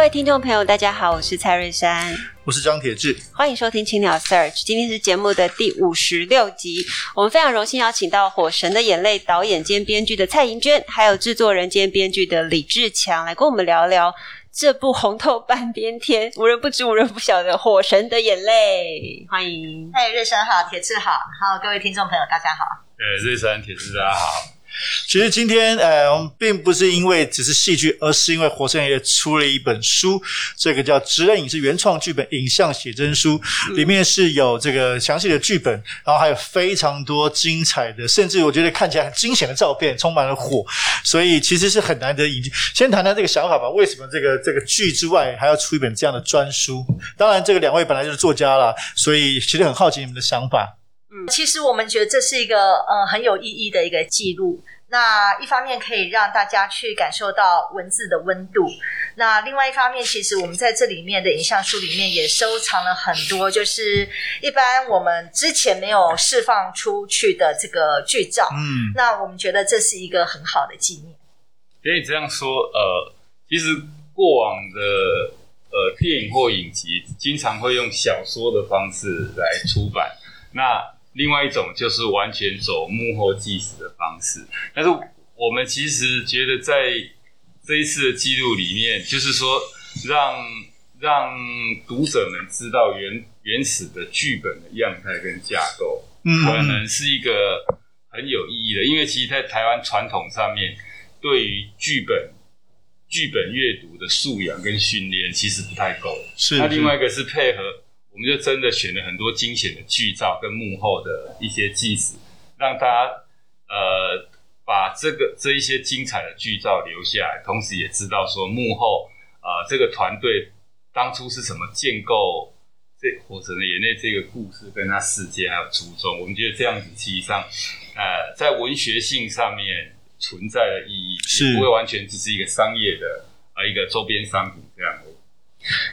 位听众朋友，大家好，我是蔡瑞山，我是张铁志，欢迎收听青鸟 Search。今天是节目的第五十六集，我们非常荣幸邀请到《火神的眼泪》导演兼编剧的蔡银娟，还有制作人兼编剧的李志强，来跟我们聊聊这部红透半边天、无人不知、无人不晓的《火神的眼泪》。欢迎，嗨，瑞珊好，铁志好，好，各位听众朋友，大家好。呃，瑞山、铁志，大家好。其实今天，呃，我们并不是因为只是戏剧，而是因为《火神也出了一本书，这个叫《职人影视原创剧本影像写真书》，里面是有这个详细的剧本，然后还有非常多精彩的，甚至我觉得看起来很惊险的照片，充满了火，所以其实是很难得引进。先谈谈这个想法吧，为什么这个这个剧之外还要出一本这样的专书？当然，这个两位本来就是作家啦，所以其实很好奇你们的想法。嗯，其实我们觉得这是一个呃很有意义的一个记录。那一方面可以让大家去感受到文字的温度，那另外一方面，其实我们在这里面的影像书里面也收藏了很多，就是一般我们之前没有释放出去的这个剧照。嗯，那我们觉得这是一个很好的纪念。可以这样说，呃，其实过往的呃电影或影集经常会用小说的方式来出版，那。另外一种就是完全走幕后计时的方式，但是我们其实觉得在这一次的记录里面，就是说让让读者们知道原原始的剧本的样态跟架构，嗯，可能是一个很有意义的，因为其实，在台湾传统上面，对于剧本剧本阅读的素养跟训练其实不太够，是，是。那另外一个是配合。我们就真的选了很多惊险的剧照跟幕后的一些纪实，让大家呃把这个这一些精彩的剧照留下来，同时也知道说幕后啊、呃、这个团队当初是怎么建构这《火神的眼泪》这个故事跟它世界还有初衷。我们觉得这样子其实上呃在文学性上面存在的意义，是不会完全只是一个商业的啊、呃、一个周边商品这样的。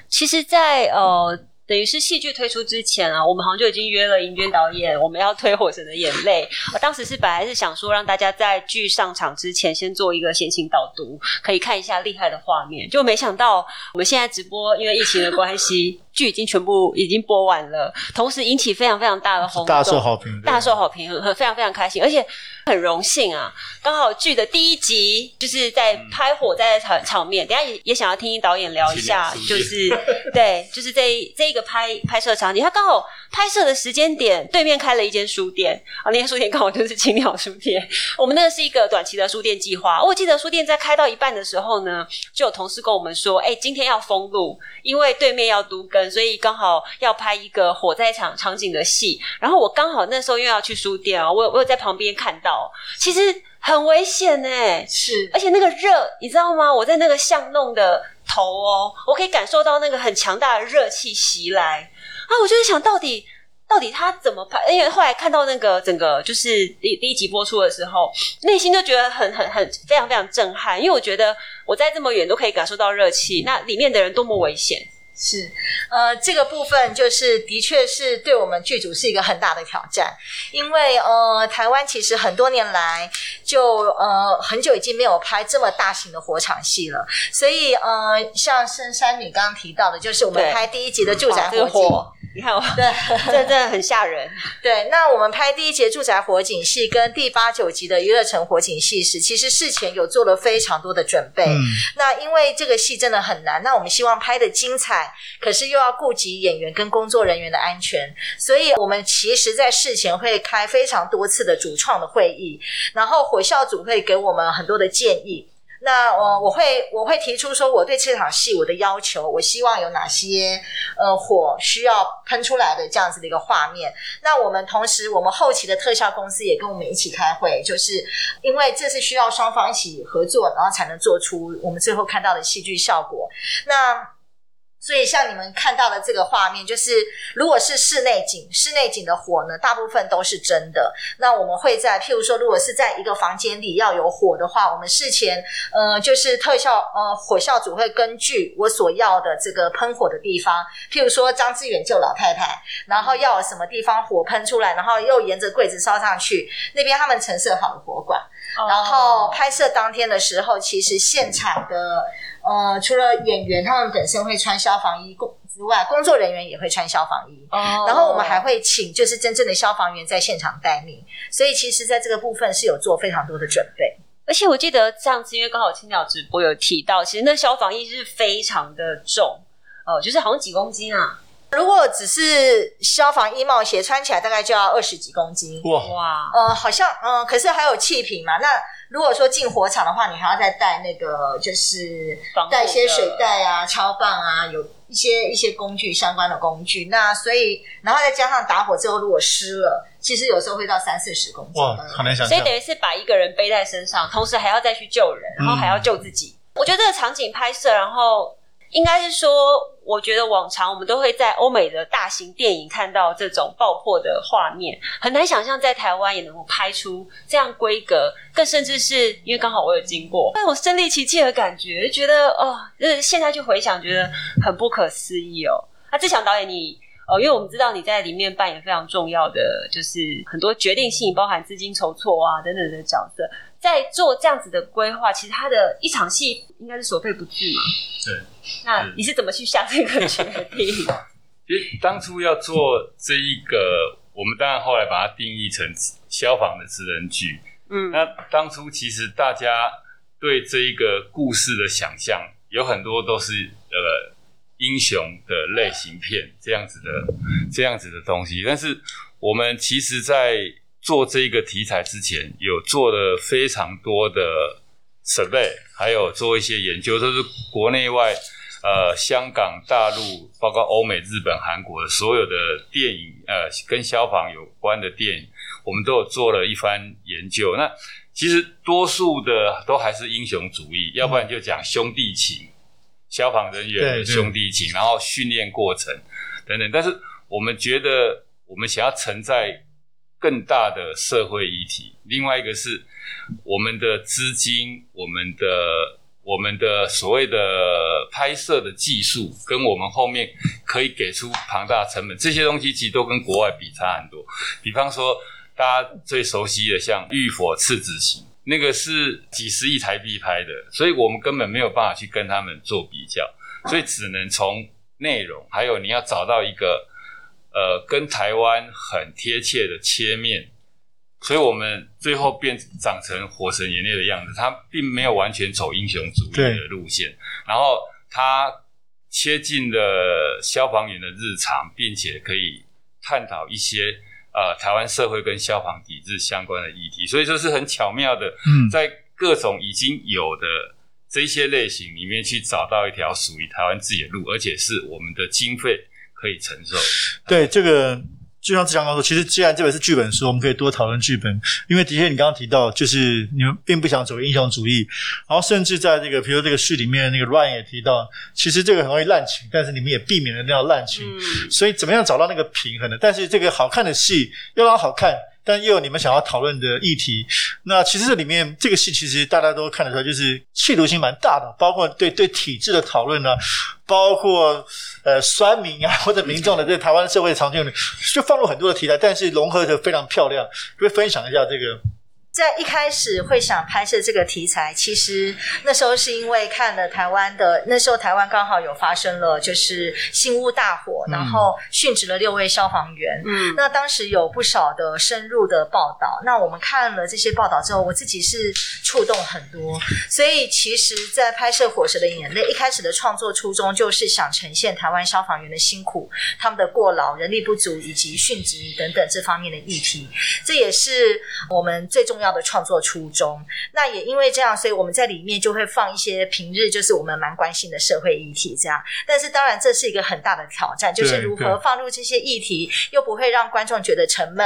其实在，在呃。等于是戏剧推出之前啊，我们好像就已经约了尹娟导演，我们要推《火神的眼泪》。我当时是本来是想说，让大家在剧上场之前先做一个先行导读，可以看一下厉害的画面。就没想到我们现在直播，因为疫情的关系，剧已经全部已经播完了，同时引起非常非常大的轰动，大受好评，大受好评，非常非常开心，而且。很荣幸啊，刚好剧的第一集就是在拍火灾的场场面，等下也也想要听听导演聊一下，就是 对，就是这这一个拍拍摄场景，他刚好拍摄的时间点对面开了一间书店啊，那间书店刚好就是青鸟书店。我们那个是一个短期的书店计划，我记得书店在开到一半的时候呢，就有同事跟我们说，哎，今天要封路，因为对面要都更，所以刚好要拍一个火灾场场景的戏。然后我刚好那时候又要去书店啊，我我有在旁边看到。其实很危险哎，是，而且那个热，你知道吗？我在那个巷弄的头哦，我可以感受到那个很强大的热气袭来啊！我就在想到底到底他怎么拍？因为后来看到那个整个就是第第一集播出的时候，内心就觉得很很很非常非常震撼，因为我觉得我在这么远都可以感受到热气，那里面的人多么危险。是，呃，这个部分就是的确是对我们剧组是一个很大的挑战，因为呃，台湾其实很多年来就呃很久已经没有拍这么大型的火场戏了，所以呃，像深山女刚刚提到的，就是我们拍第一集的住宅火警。你看我，对，这真的很吓人。对，那我们拍第一节住宅火警戏跟第八九集的娱乐城火警戏时，其实事前有做了非常多的准备。嗯，那因为这个戏真的很难，那我们希望拍的精彩，可是又要顾及演员跟工作人员的安全，所以我们其实在事前会开非常多次的主创的会议，然后火校组会给我们很多的建议。那我我会我会提出说，我对这场戏我的要求，我希望有哪些呃火需要喷出来的这样子的一个画面。那我们同时，我们后期的特效公司也跟我们一起开会，就是因为这是需要双方一起合作，然后才能做出我们最后看到的戏剧效果。那所以像你们看到的这个画面，就是如果是室内景，室内景的火呢，大部分都是真的。那我们会在，譬如说，如果是在一个房间里要有火的话，我们事前，呃，就是特效，呃，火效组会根据我所要的这个喷火的地方，譬如说张志远救老太太，然后要什么地方火喷出来，然后又沿着柜子烧上去，那边他们陈设好了火管，然后拍摄当天的时候，其实现场的。呃，除了演员他们本身会穿消防衣工之外，工作人员也会穿消防衣。哦。然后我们还会请就是真正的消防员在现场待命，所以其实在这个部分是有做非常多的准备。而且我记得上次因为刚好青鸟直播有提到，其实那消防衣是非常的重，哦、呃，就是好像几公斤啊。如果只是消防衣帽鞋穿起来，大概就要二十几公斤。哇哇。呃，好像嗯、呃，可是还有气瓶嘛，那。如果说进火场的话，你还要再带那个，就是带一些水袋啊、超棒啊，有一些一些工具相关的工具。那所以，然后再加上打火之后，如果湿了，其实有时候会到三四十公斤。哇，好难想象。所以等于是把一个人背在身上，同时还要再去救人，然后还要救自己。嗯、我觉得这个场景拍摄，然后应该是说。我觉得往常我们都会在欧美的大型电影看到这种爆破的画面，很难想象在台湾也能够拍出这样规格，更甚至是因为刚好我有经过，那种身临其境的感觉，觉得哦，就是现在去回想，觉得很不可思议哦。那志强导演你，你哦，因为我们知道你在里面扮演非常重要的，就是很多决定性，包含资金筹措啊等等的角色，在做这样子的规划，其实他的一场戏应该是所费不貲嘛。对。那你是怎么去下这个决定？其实当初要做这一个，我们当然后来把它定义成消防的职人剧。嗯，那当初其实大家对这一个故事的想象有很多都是呃英雄的类型片这样子的这样子的东西，但是我们其实在做这一个题材之前，有做了非常多的 survey，还有做一些研究，都是国内外。呃，香港、大陆，包括欧美、日本、韩国的所有的电影，呃，跟消防有关的电影，我们都有做了一番研究。那其实多数的都还是英雄主义，要不然就讲兄弟情，消防人员的兄弟情，然后训练过程等等。但是我们觉得，我们想要承载更大的社会议题。另外一个是我们的资金，我们的。我们的所谓的拍摄的技术，跟我们后面可以给出庞大成本，这些东西其实都跟国外比差很多。比方说，大家最熟悉的像《浴火赤子行》，那个是几十亿台币拍的，所以我们根本没有办法去跟他们做比较，所以只能从内容，还有你要找到一个呃跟台湾很贴切的切面。所以我们最后变长成《火神眼泪》的样子，他并没有完全走英雄主义的路线，然后他切近了消防员的日常，并且可以探讨一些呃台湾社会跟消防抵制相关的议题，所以这是很巧妙的，在各种已经有的这些类型里面去找到一条属于台湾自己的路，而且是我们的经费可以承受。对这个。就像志强刚说，其实既然这本是剧本书，我们可以多讨论剧本，因为的确你刚刚提到，就是你们并不想走英雄主义，然后甚至在这个，比如这个序里面那个 Ryan 也提到，其实这个很容易滥情，但是你们也避免了那样滥情，嗯、所以怎么样找到那个平衡呢？但是这个好看的戏要让它好看。但又有你们想要讨论的议题，那其实这里面这个戏其实大家都看得出来，就是企图心蛮大的，包括对对体制的讨论呢，包括呃酸民啊或者民众的对台湾社会的常见，就放入很多的题材，但是融合的非常漂亮，可以分享一下这个。在一开始会想拍摄这个题材，其实那时候是因为看了台湾的，那时候台湾刚好有发生了就是新屋大火，然后殉职了六位消防员。嗯，那当时有不少的深入的报道，那我们看了这些报道之后，我自己是触动很多。所以其实，在拍摄《火舌的眼泪》一开始的创作初衷，就是想呈现台湾消防员的辛苦、他们的过劳、人力不足以及殉职等等这方面的议题。这也是我们最重要。要的创作初衷。那也因为这样，所以我们在里面就会放一些平日就是我们蛮关心的社会议题，这样。但是当然这是一个很大的挑战，就是如何放入这些议题，又不会让观众觉得沉闷，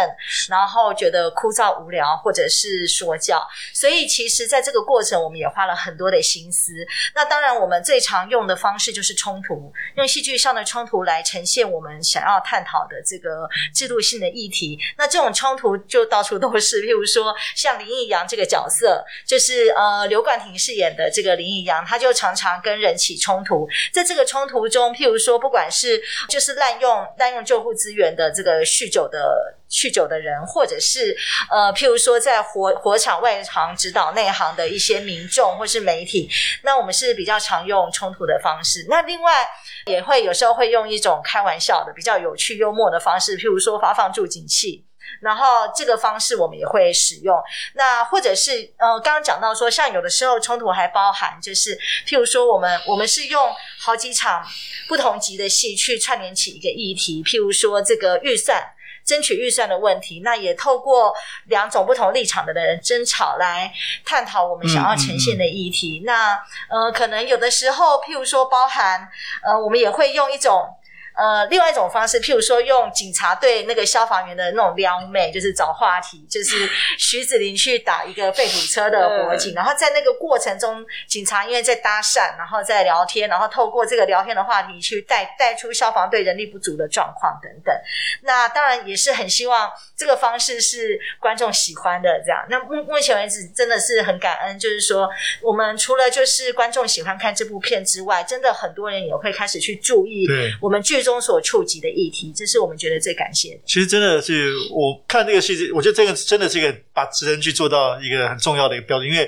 然后觉得枯燥无聊，或者是说教。所以其实在这个过程，我们也花了很多的心思。那当然，我们最常用的方式就是冲突，用戏剧上的冲突来呈现我们想要探讨的这个制度性的议题。那这种冲突就到处都是，譬如说像林义阳这个角色，就是呃刘冠廷饰演的这个林义阳，他就常常跟人起冲突。在这个冲突中，譬如说不管是就是滥用滥用救护资源的这个酗酒的。酗酒的人，或者是呃，譬如说在火火场外行指导内行的一些民众或是媒体，那我们是比较常用冲突的方式。那另外也会有时候会用一种开玩笑的、比较有趣幽默的方式，譬如说发放助警器，然后这个方式我们也会使用。那或者是呃，刚刚讲到说，像有的时候冲突还包含就是譬如说我们我们是用好几场不同级的戏去串联起一个议题，譬如说这个预算。争取预算的问题，那也透过两种不同立场的人争吵来探讨我们想要呈现的议题。嗯嗯、那呃，可能有的时候，譬如说，包含呃，我们也会用一种。呃，另外一种方式，譬如说用警察对那个消防员的那种撩妹，就是找话题，就是徐子林去打一个废土车的火警，然后在那个过程中，警察因为在搭讪，然后在聊天，然后透过这个聊天的话题去带带出消防队人力不足的状况等等。那当然也是很希望这个方式是观众喜欢的这样。那目目前为止真的是很感恩，就是说我们除了就是观众喜欢看这部片之外，真的很多人也会开始去注意我们剧最终所触及的议题，这是我们觉得最感谢的。其实真的是我看这个戏，我觉得这个真的是一个把职能去做到一个很重要的一个标准，因为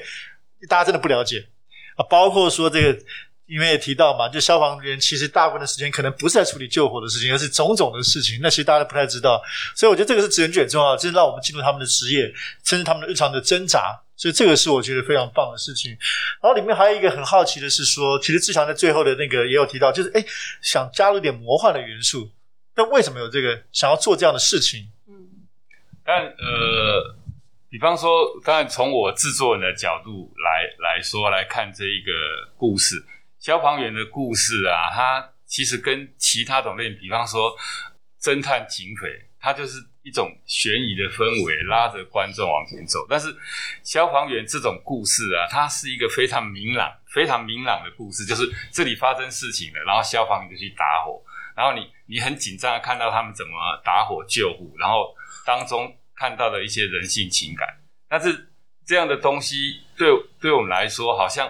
大家真的不了解啊。包括说这个，因为也提到嘛，就消防员其实大部分的时间可能不是在处理救火的事情，而是种种的事情。那其实大家都不太知道，所以我觉得这个是职人剧很重要，就是让我们进入他们的职业，甚至他们的日常的挣扎。所以这个是我觉得非常棒的事情。然后里面还有一个很好奇的是说，其实志强在最后的那个也有提到，就是哎，想加入一点魔幻的元素。那为什么有这个想要做这样的事情？嗯，但呃，比方说，当然从我制作人的角度来来说来看这一个故事，消防员的故事啊，它其实跟其他种类，比方说侦探、警匪，它就是。一种悬疑的氛围拉着观众往前走，但是消防员这种故事啊，它是一个非常明朗、非常明朗的故事，就是这里发生事情了，然后消防员就去打火，然后你你很紧张的看到他们怎么打火救护，然后当中看到的一些人性情感，但是这样的东西对对我们来说，好像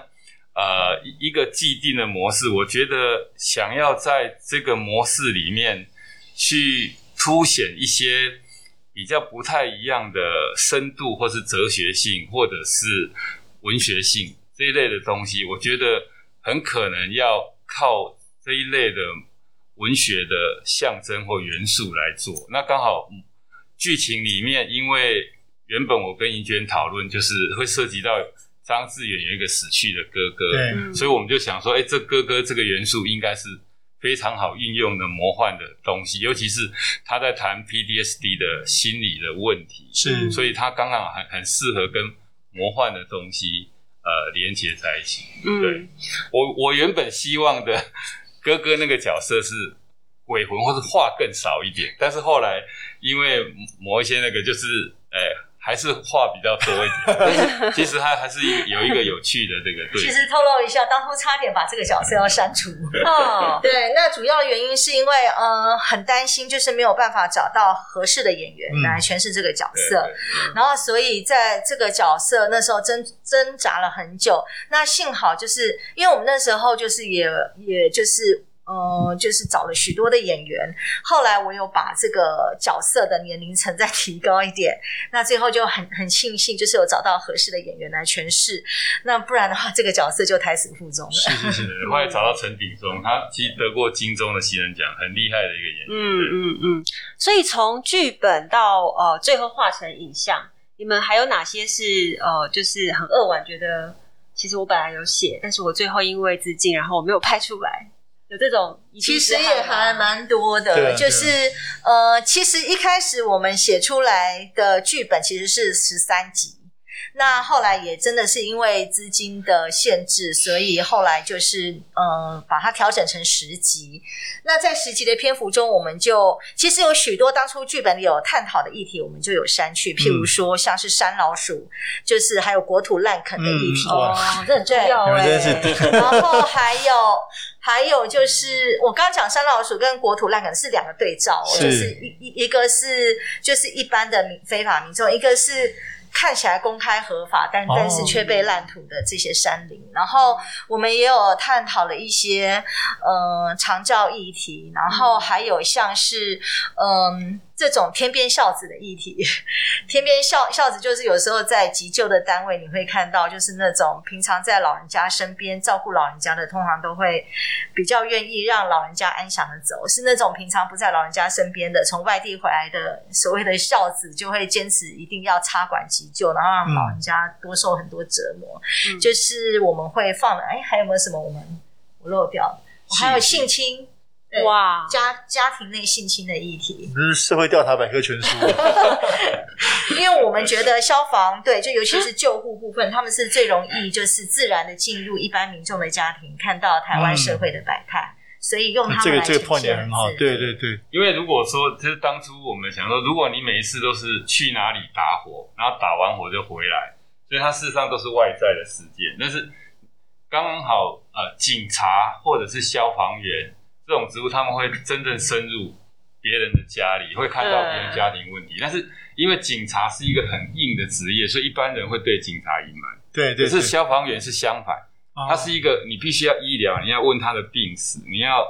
呃一个既定的模式，我觉得想要在这个模式里面去凸显一些。比较不太一样的深度，或是哲学性，或者是文学性这一类的东西，我觉得很可能要靠这一类的文学的象征或元素来做。那刚好剧情里面，因为原本我跟银娟讨论，就是会涉及到张志远有一个死去的哥哥，对，所以我们就想说，哎，这哥哥这个元素应该是。非常好运用的魔幻的东西，尤其是他在谈 PDSD 的心理的问题，是，所以他刚刚很很适合跟魔幻的东西呃连接在一起。嗯，对，我我原本希望的哥哥那个角色是鬼魂，或是话更少一点，但是后来因为某一些那个就是，哎、欸。还是话比较多一点，但 是其实他还是一个有一个有趣的这个对。其实透露一下，当初差点把这个角色要删除。哦，对，那主要的原因是因为呃很担心，就是没有办法找到合适的演员来诠释这个角色，嗯、然后所以在这个角色那时候挣挣扎了很久。那幸好就是因为我们那时候就是也也就是。呃，就是找了许多的演员，后来我有把这个角色的年龄层再提高一点，那最后就很很庆幸，就是有找到合适的演员来诠释，那不然的话，这个角色就胎死腹中了。是是是，后来找到陈鼎忠，他其实得过金钟的新人奖，很厉害的一个演员。嗯嗯嗯，所以从剧本到呃最后化成影像，你们还有哪些是呃就是很扼腕，觉得其实我本来有写，但是我最后因为资金，然后我没有拍出来。有这种其实也还蛮多的，就是呃，其实一开始我们写出来的剧本其实是十三集，那后来也真的是因为资金的限制，所以后来就是嗯、呃，把它调整成十集。那在十集的篇幅中，我们就其实有许多当初剧本里有探讨的议题，我们就有删去，譬如说像是山老鼠，就是还有国土滥垦的议题、嗯、哦，这很重要哎。然后还有还有就是我刚刚讲山老鼠跟国土烂梗是两个对照，是就是一一一个是就是一般的民非法民众，一个是。看起来公开合法，但但是却被烂土的这些山林，哦、然后我们也有探讨了一些呃长照议题，然后还有像是嗯。呃这种天边孝子的议题，天边孝孝子就是有时候在急救的单位，你会看到，就是那种平常在老人家身边照顾老人家的，通常都会比较愿意让老人家安详的走。是那种平常不在老人家身边的，从外地回来的所谓的孝子，就会坚持一定要插管急救，然后让老人家多受很多折磨。嗯、就是我们会放了，哎，还有没有什么我们我漏掉的？我还有性侵。哇，家家庭内性侵的议题，这是社会调查百科全书。因为我们觉得消防对，就尤其是救护部分，他们是最容易就是自然的进入一般民众的家庭，看到台湾社会的百态，嗯、所以用他们来呈现。这个这个 point 也很好，对对对。因为如果说，就是当初我们想说，如果你每一次都是去哪里打火，然后打完火就回来，所以它事实上都是外在的事件。但是刚刚好，呃，警察或者是消防员。这种植物他们会真正深入别人的家里，会看到别人家庭问题。嗯、但是因为警察是一个很硬的职业，所以一般人会对警察隐瞒。对，对对。可是消防员是相反，哦、他是一个你必须要医疗，你要问他的病史，你要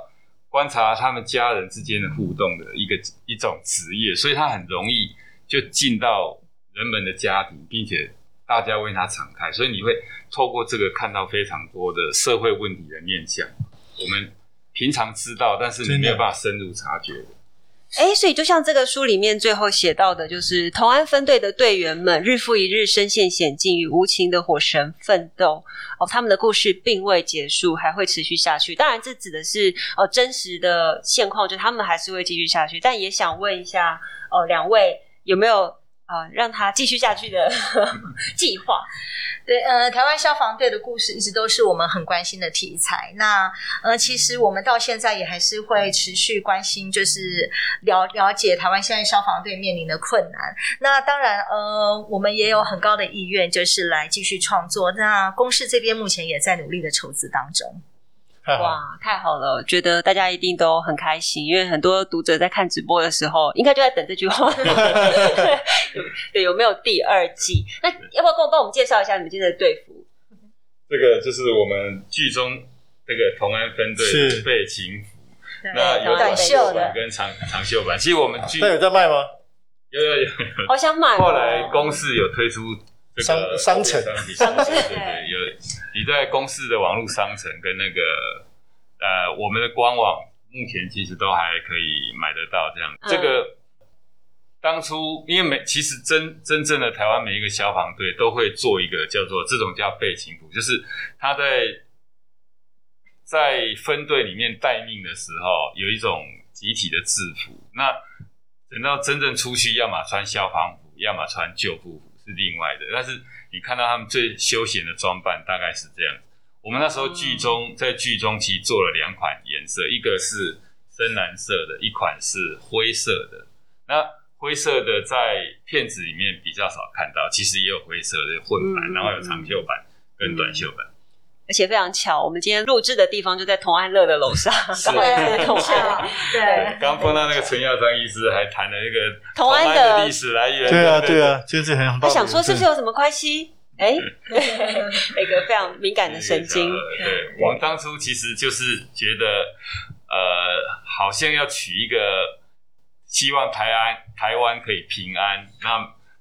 观察他们家人之间的互动的一个一种职业，所以他很容易就进到人们的家庭，并且大家为他敞开，所以你会透过这个看到非常多的社会问题的面向。我们。平常知道，但是你没有办法深入察觉的。哎，所以就像这个书里面最后写到的，就是同安分队的队员们日复一日身陷险境，与无情的火神奋斗。哦，他们的故事并未结束，还会持续下去。当然，这指的是哦真实的现况，就他们还是会继续下去。但也想问一下，哦，两位有没有啊、让他继续下去的 计划？对，呃，台湾消防队的故事一直都是我们很关心的题材。那，呃，其实我们到现在也还是会持续关心，就是了了解台湾现在消防队面临的困难。那当然，呃，我们也有很高的意愿，就是来继续创作。那公司这边目前也在努力的筹资当中。哇，太好了！觉得大家一定都很开心，因为很多读者在看直播的时候，应该就在等这句话。对，有没有第二季？那要不要跟我帮我们介绍一下你们今天的队服？这个就是我们剧中那个同安分队的备勤服，那有短袖版跟长长袖版。其实我们剧那有在卖吗？有有有，好想买。后来公司有推出。商商城，商城对对，有你在公司的网络商城跟那个呃我们的官网，目前其实都还可以买得到这样。嗯、这个当初因为每其实真真正的台湾每一个消防队都会做一个叫做这种叫备勤服，就是他在在分队里面待命的时候有一种集体的制服。那等到真正出去，要么穿消防服，要么穿救护服。是另外的，但是你看到他们最休闲的装扮大概是这样。我们那时候剧中在剧中其实做了两款颜色，一个是深蓝色的，一款是灰色的。那灰色的在片子里面比较少看到，其实也有灰色的混版，然后有长袖版跟短袖版。而且非常巧，我们今天录制的地方就在同安乐的楼上，刚好在同安。对，刚碰到那个陈耀章医师，还谈了一个同安的历史来源。对啊，对啊，就是很棒。他想说是不是有什么关系？哎，一个非常敏感的神经。对，我们当初其实就是觉得，呃，好像要取一个，希望台湾台湾可以平安，那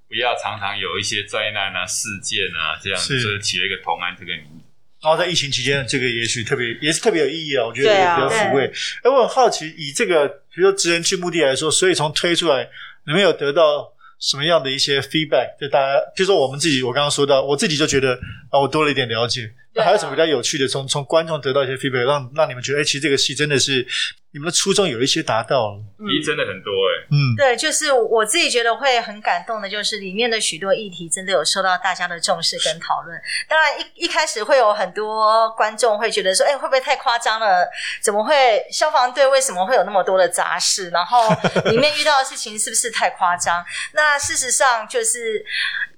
不要常常有一些灾难啊、事件啊这样，所以起了一个同安这个名字。然后在疫情期间，这个也许特别也是特别有意义啊，我觉得也比较抚慰。哎，我很好奇，以这个比如说职人去墓地来说，所以从推出来，你们有得到什么样的一些 feedback？就大家，比如说我们自己，我刚刚说到，我自己就觉得啊，我多了一点了解。那还有什么比较有趣的？从从观众得到一些 feedback，让让你们觉得，哎，其实这个戏真的是你们的初衷有一些达到了。题真的很多哎，嗯，对，就是我自己觉得会很感动的，就是里面的许多议题真的有受到大家的重视跟讨论。当然一一开始会有很多观众会觉得说，哎，会不会太夸张了？怎么会消防队为什么会有那么多的杂事？然后 里面遇到的事情是不是太夸张？那事实上就是。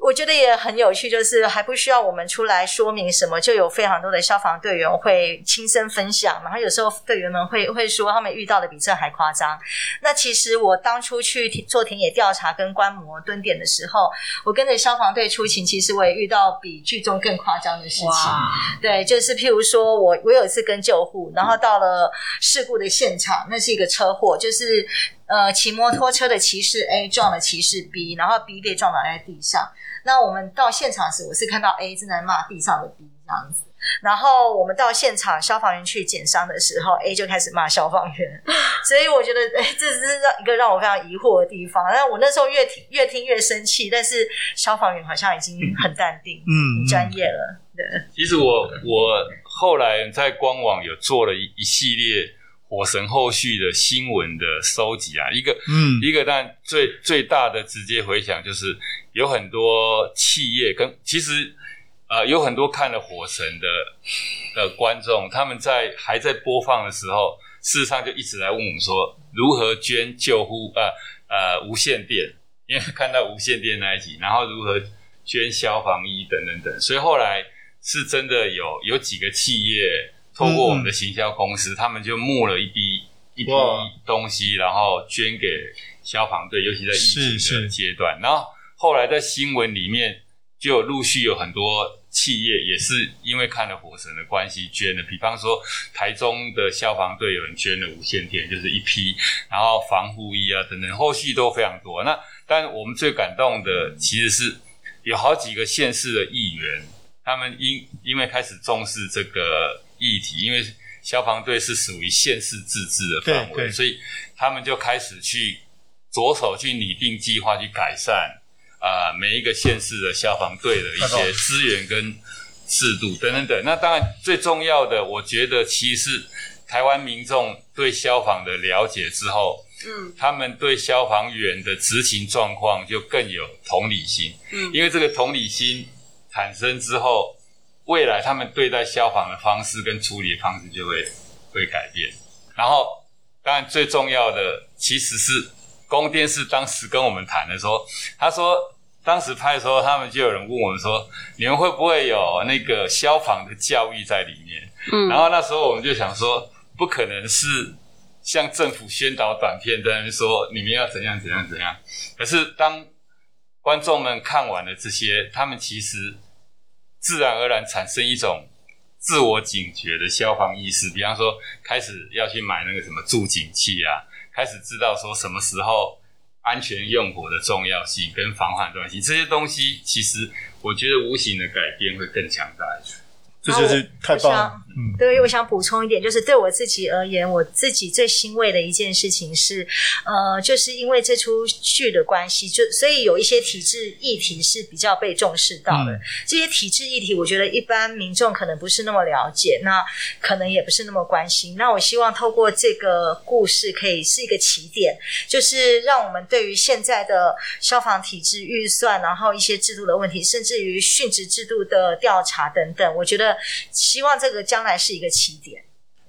我觉得也很有趣，就是还不需要我们出来说明什么，就有非常多的消防队员会亲身分享，然后有时候队员们会会说他们遇到的比这还夸张。那其实我当初去做田野调查跟观摩蹲点的时候，我跟着消防队出勤，其实我也遇到比剧中更夸张的事情。对，就是譬如说我我有一次跟救护，然后到了事故的现场，那是一个车祸，就是呃骑摩托车的骑士 A 撞了骑士 B，然后 B 被撞倒在地上。那我们到现场时，我是看到 A 正在骂地上的 B 这样子。然后我们到现场，消防员去检伤的时候，A 就开始骂消防员。所以我觉得，哎，这是让一个让我非常疑惑的地方。但我那时候越听越听越生气，但是消防员好像已经很淡定，嗯，很专业了。对。其实我我后来在官网有做了一一系列。火神后续的新闻的收集啊，一个，嗯，一个，但最最大的直接回响就是有很多企业跟其实呃有很多看了火神的的观众，他们在还在播放的时候，事实上就一直来问我们说如何捐救护呃呃无线电，因为看到无线电那一集，然后如何捐消防衣等等等，所以后来是真的有有几个企业。透过我们的行销公司，嗯、他们就募了一批一批东西，然后捐给消防队，尤其在疫情的阶段。然后后来在新闻里面就有陆续有很多企业也是因为看了火神的关系捐的，比方说台中的消防队有人捐了无线电，就是一批，然后防护衣啊等等，后续都非常多。那但我们最感动的其实是有好几个县市的议员，他们因因为开始重视这个。议题，因为消防队是属于县市自治的范围，所以他们就开始去着手去拟定计划，去改善啊、呃、每一个县市的消防队的一些资源跟制度等等等。那当然最重要的，我觉得其实是台湾民众对消防的了解之后，嗯，他们对消防员的执勤状况就更有同理心，嗯，因为这个同理心产生之后。未来他们对待消防的方式跟处理的方式就会会改变。然后，当然最重要的其实是公电视当时跟我们谈的时候，他说当时拍的时候，他们就有人问我们说，你们会不会有那个消防的教育在里面？嗯，然后那时候我们就想说，不可能是像政府宣导短片在那边说你们要怎样怎样怎样。可是当观众们看完了这些，他们其实。自然而然产生一种自我警觉的消防意识，比方说开始要去买那个什么助警器啊，开始知道说什么时候安全用火的重要性跟防范的重要性，这些东西其实我觉得无形的改变会更强大一些。这就是太棒了。嗯，对，我想补充一点，就是对我自己而言，我自己最欣慰的一件事情是，呃，就是因为这出剧的关系，就所以有一些体制议题是比较被重视到的。嗯、这些体制议题，我觉得一般民众可能不是那么了解，那可能也不是那么关心。那我希望透过这个故事，可以是一个起点，就是让我们对于现在的消防体制预算，然后一些制度的问题，甚至于殉职制度的调查等等，我觉得。希望这个将来是一个起点，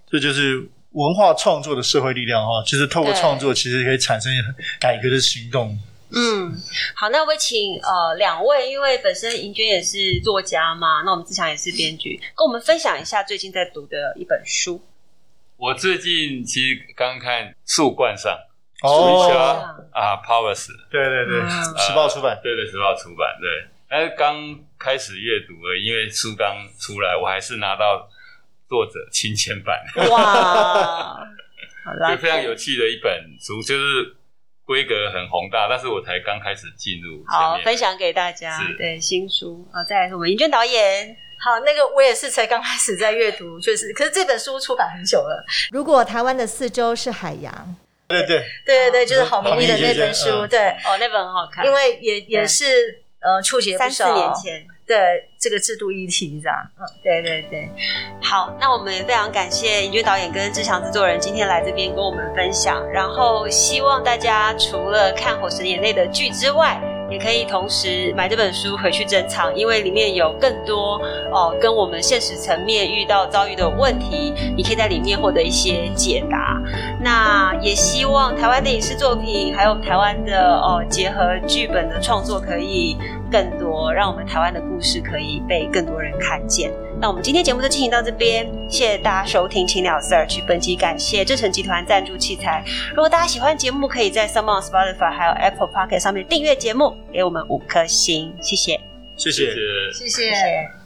这就是文化创作的社会力量哈，就是透过创作，其实可以产生改革的行动。嗯，好，那我会请呃两位，因为本身银娟也是作家嘛，那我们志强也是编剧，跟我们分享一下最近在读的一本书。我最近其实刚看《树冠上》哦啊，Powers，对对对，时报出版，对对，时报出版，对。但是刚开始阅读了，因为书刚出来，我还是拿到作者亲签版。哇，就非常有趣的一本书，就是规格很宏大，但是我才刚开始进入。好，分享给大家。是对新书啊，再来是我们尹娟导演。好，那个我也是才刚开始在阅读，就是，可是这本书出版很久了。如果台湾的四周是海洋，对对对对对，就是郝明利的那本书，对，哦，那本很好看，因为也也是。呃，触及。三四年前，对，这个制度议题这样。嗯，对对对。好，那我们也非常感谢尹俊导演跟志强制作人今天来这边跟我们分享，然后希望大家除了看《火神眼泪》的剧之外，也可以同时买这本书回去珍藏，因为里面有更多哦跟我们现实层面遇到遭遇的问题，你可以在里面获得一些解答。那也希望台湾的影视作品，还有台湾的哦结合剧本的创作可以更多，让我们台湾的故事可以被更多人看见。那我们今天节目就进行到这边，谢谢大家收听青鸟 Search。本期感谢志成集团赞助器材。如果大家喜欢节目，可以在 s o m e o n Spotify 还有 Apple Pocket 上面订阅节目，给我们五颗星，谢谢，谢谢，谢谢。谢谢。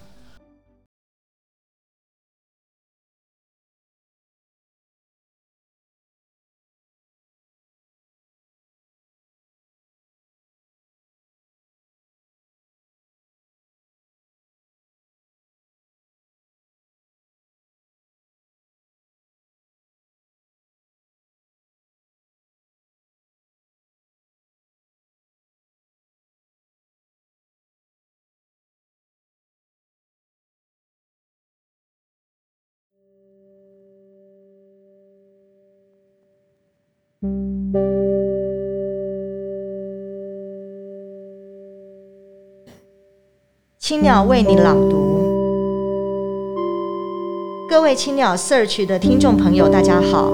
青鸟为你朗读，各位青鸟 Search 的听众朋友，大家好，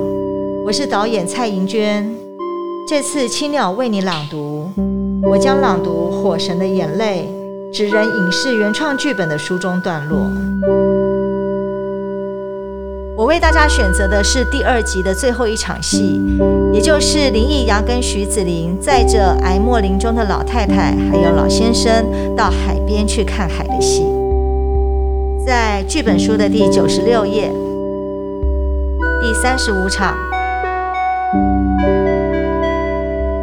我是导演蔡盈娟。这次青鸟为你朗读，我将朗读《火神的眼泪》指人影视原创剧本的书中段落。我为大家选择的是第二集的最后一场戏，也就是林义阳跟徐子伶载着哀莫林中的老太太还有老先生到海边去看海的戏，在剧本书的第九十六页，第三十五场，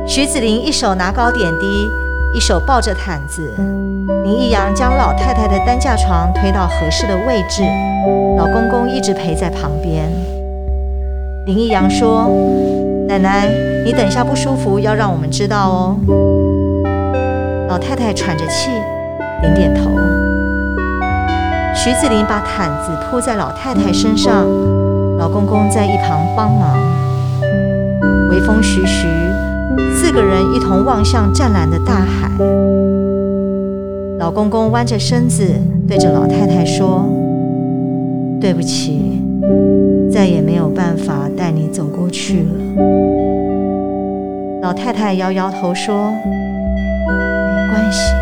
徐子伶一手拿高点滴，一手抱着毯子，林义阳将老太太的担架床推到合适的位置。老公公一直陪在旁边。林义阳说：“奶奶，你等一下不舒服，要让我们知道哦。”老太太喘着气，点点头。徐子林把毯子铺在老太太身上，老公公在一旁帮忙。微风徐徐，四个人一同望向湛蓝的大海。老公公弯着身子对着老太太说。对不起，再也没有办法带你走过去了。老太太摇摇头说：“没关系，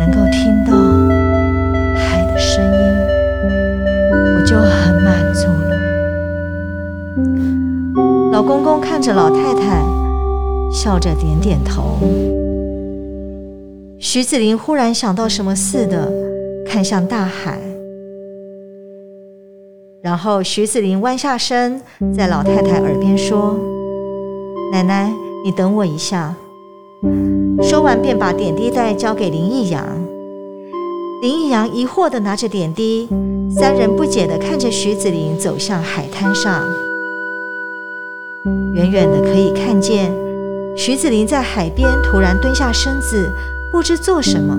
能够听到海的声音，我就很满足了。”老公公看着老太太，笑着点点头。徐子林忽然想到什么似的，看向大海。然后徐子林弯下身，在老太太耳边说：“奶奶，你等我一下。”说完便把点滴袋交给林义阳。林义阳疑惑地拿着点滴，三人不解地看着徐子林走向海滩上。远远的可以看见徐子林在海边突然蹲下身子，不知做什么。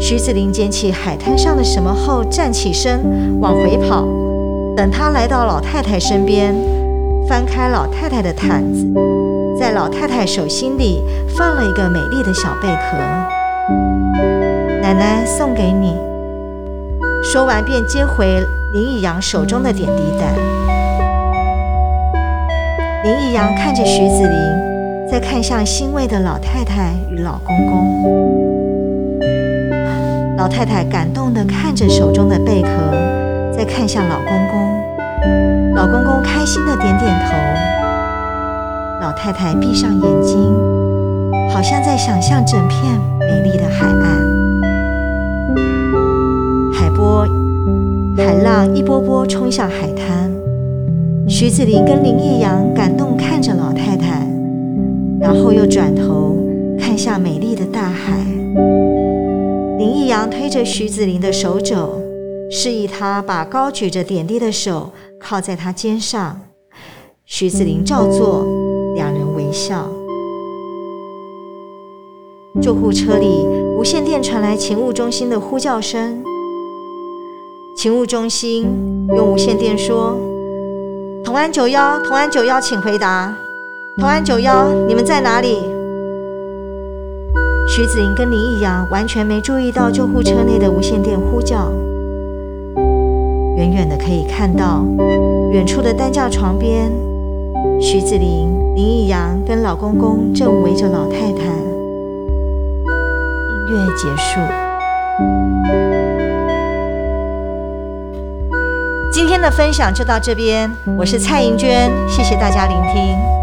徐子林捡起海滩上的什么后，站起身往回跑。等他来到老太太身边，翻开老太太的毯子，在老太太手心里放了一个美丽的小贝壳。奶奶送给你。说完便接回林义阳手中的点滴袋。林义阳看着徐子林，再看向欣慰的老太太与老公公。老太太感动地看着手中的贝壳，再看向老公公。老公公开心地点点头。老太太闭上眼睛，好像在想象整片美丽的海岸。海波、海浪一波波冲向海滩。徐子林跟林逸阳感动看着老，后又转头看向美丽的大海。林义阳推着徐子林的手肘，示意他把高举着点滴的手靠在他肩上。徐子林照做，两人微笑。救护车里无线电传来勤务中心的呼叫声。勤务中心用无线电说：“同安九幺，同安九幺，请回答。同安九幺，你们在哪里？”徐子莹跟林义阳完全没注意到救护车内的无线电呼叫。远远的可以看到，远处的担架床边，徐子林、林义阳跟老公公正围着老太太。音乐结束。今天的分享就到这边，我是蔡盈娟，谢谢大家聆听。